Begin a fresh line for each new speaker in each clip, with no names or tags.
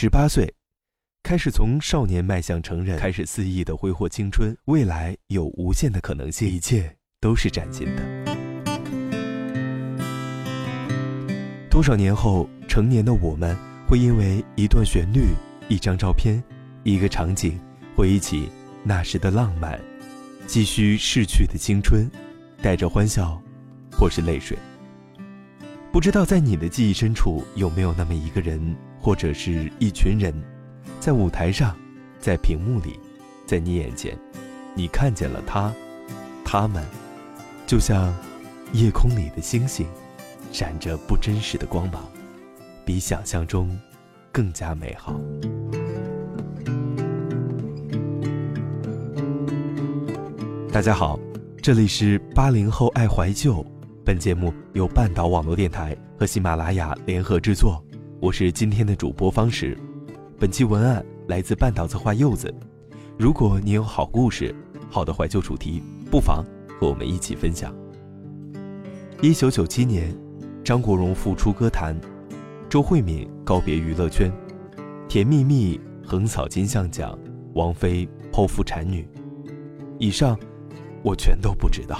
十八岁，开始从少年迈向成人，开始肆意的挥霍青春，未来有无限的可能性，一切都是崭新的。多少年后，成年的我们会因为一段旋律、一张照片、一个场景，回忆起那时的浪漫，唏嘘逝去的青春，带着欢笑，或是泪水。不知道在你的记忆深处有没有那么一个人，或者是一群人，在舞台上，在屏幕里，在你眼前，你看见了他，他们，就像夜空里的星星。闪着不真实的光芒，比想象中更加美好。大家好，这里是八零后爱怀旧。本节目由半岛网络电台和喜马拉雅联合制作，我是今天的主播方石。本期文案来自半岛策划柚子。如果你有好故事、好的怀旧主题，不妨和我们一起分享。一九九七年。张国荣复出歌坛，周慧敏告别娱乐圈，甜蜜蜜横扫金像奖，王菲剖腹产女。以上，我全都不知道，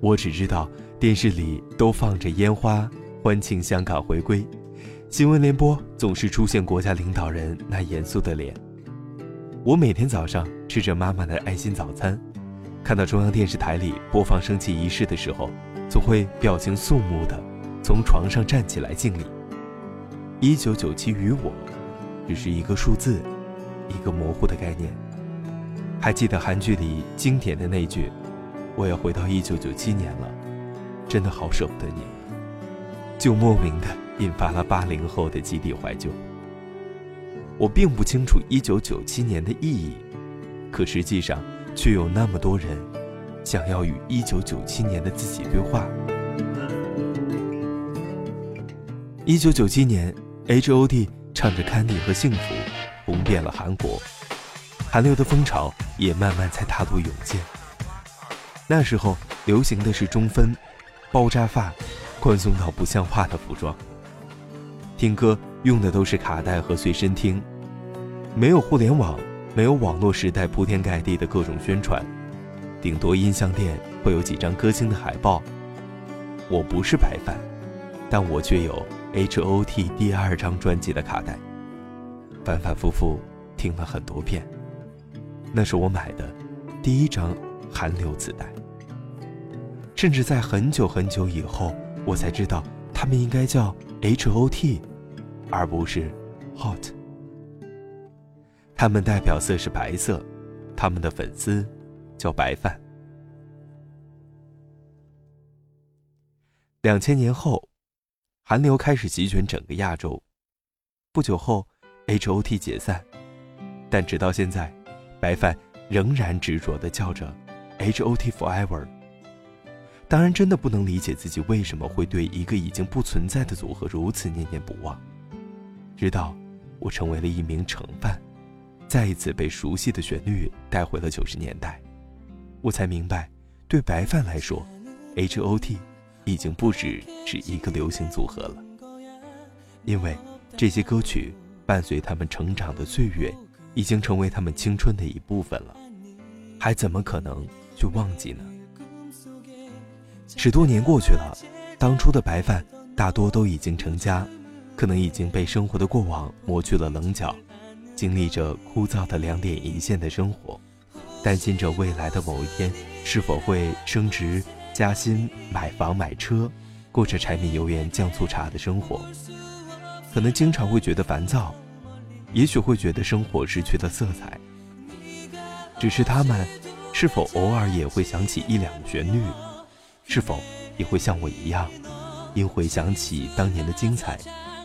我只知道电视里都放着烟花，欢庆香港回归，新闻联播总是出现国家领导人那严肃的脸。我每天早上吃着妈妈的爱心早餐，看到中央电视台里播放升旗仪式的时候，总会表情肃穆的。从床上站起来敬礼。一九九七于我，只是一个数字，一个模糊的概念。还记得韩剧里经典的那句：“我要回到一九九七年了，真的好舍不得你。”就莫名的引发了八零后的集体怀旧。我并不清楚一九九七年的意义，可实际上却有那么多人，想要与一九九七年的自己对话。一九九七年，H.O.T 唱着《Candy》和《幸福》，红遍了韩国，韩流的风潮也慢慢在大陆涌现。那时候流行的是中分、爆炸发、宽松到不像话的服装。听歌用的都是卡带和随身听，没有互联网，没有网络时代铺天盖地的各种宣传，顶多音像店会有几张歌星的海报。我不是白饭，但我却有。H.O.T 第二张专辑的卡带，反反复复听了很多遍。那是我买的第一张韩流磁带。甚至在很久很久以后，我才知道他们应该叫 H.O.T，而不是 Hot。他们代表色是白色，他们的粉丝叫白饭。两千年后。韩流开始席卷整个亚洲，不久后，H.O.T 解散，但直到现在，白饭仍然执着的叫着 H.O.T Forever。当然，真的不能理解自己为什么会对一个已经不存在的组合如此念念不忘。直到我成为了一名盛饭，再一次被熟悉的旋律带回了九十年代，我才明白，对白饭来说，H.O.T。已经不只是一个流行组合了，因为这些歌曲伴随他们成长的岁月，已经成为他们青春的一部分了，还怎么可能去忘记呢？十多年过去了，当初的白饭大多都已经成家，可能已经被生活的过往磨去了棱角，经历着枯燥的两点一线的生活，担心着未来的某一天是否会升职。加薪、买房、买车，过着柴米油盐酱醋茶的生活，可能经常会觉得烦躁，也许会觉得生活失去了色彩。只是他们，是否偶尔也会想起一两个旋律？是否也会像我一样，因回想起当年的精彩，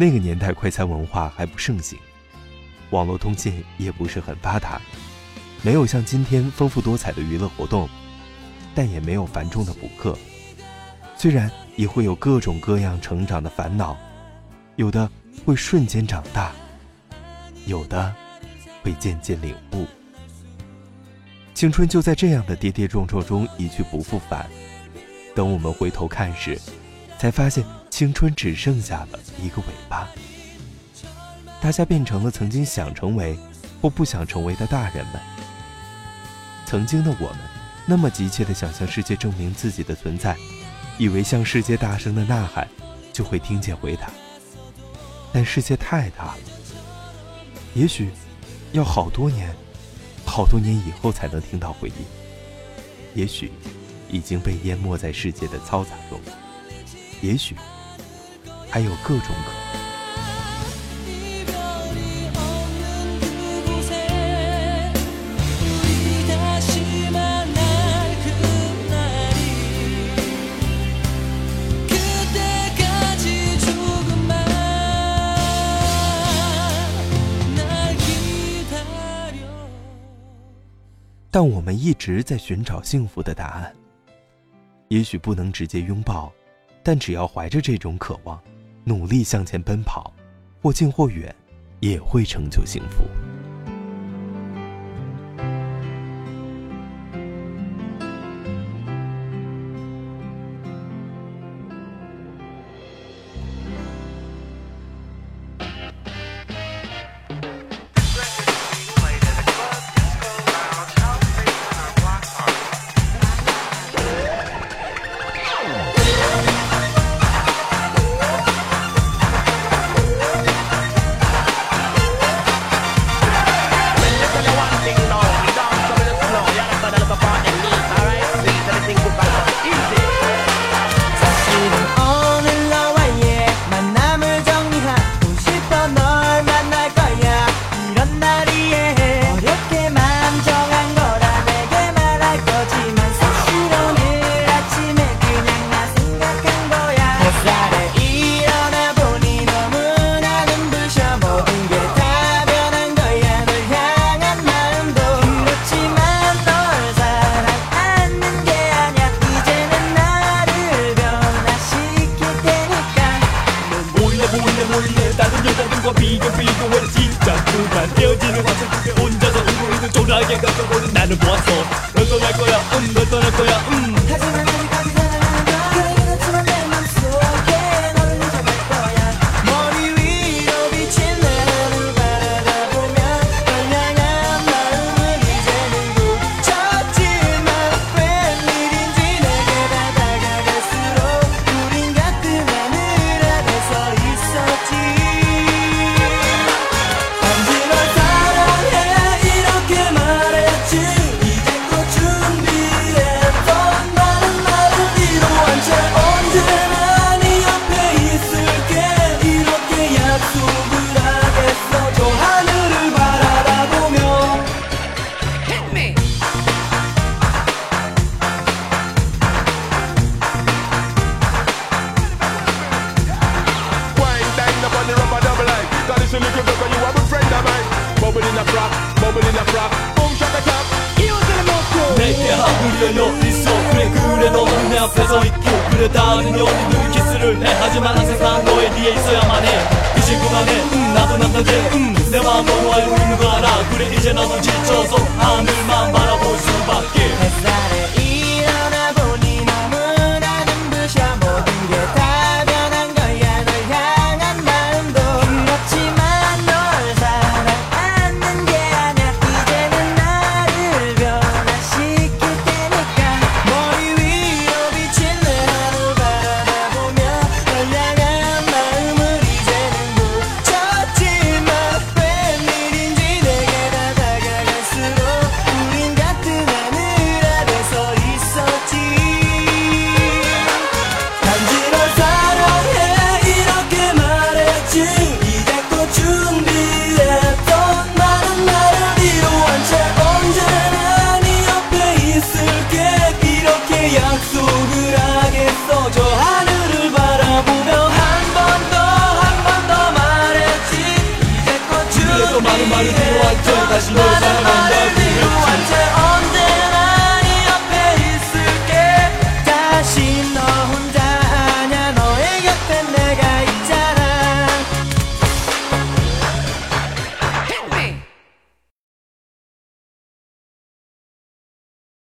那个年代快餐文化还不盛行，网络通信也不是很发达，没有像今天丰富多彩的娱乐活动，但也没有繁重的补课。虽然也会有各种各样成长的烦恼，有的会瞬间长大，有的会渐渐领悟。青春就在这样的跌跌撞撞中一去不复返。等我们回头看时，才发现青春只剩下了一个尾巴。大家变成了曾经想成为或不想成为的大人们。曾经的我们，那么急切地想向世界证明自己的存在，以为向世界大声的呐喊就会听见回答。但世界太大了，也许要好多年。好多年以后才能听到回应，也许已经被淹没在世界的嘈杂中，也许还有各种可。但我们一直在寻找幸福的答案。也许不能直接拥抱，但只要怀着这种渴望，努力向前奔跑，或近或远，也会成就幸福。
비교 비교하는 진짜 그만 깨어지는 화살 혼자서 울고 있는 쪼라게 가져보는 나는 보았어 널 떠날 거야 음널 떠날 거야 음. 하지만
rock 몸을 일러 rock 뽕 샤카 샵
이웃들의 목표. 내게 아무려 여 있어. 그래 그래 너는 내 앞에서 있고. 그래 다른 연인들 키스를 해. 하지만 항상 난 너의 뒤에 있어야만 해그 시구간에 음 나도 남자인데 음내 마음 너무 알고 있는 거 알아. 그래 이제 나도 지쳐서 하늘 마루 마루 마루 비워왔죠 다시 모여 사랑한다 비워왔죠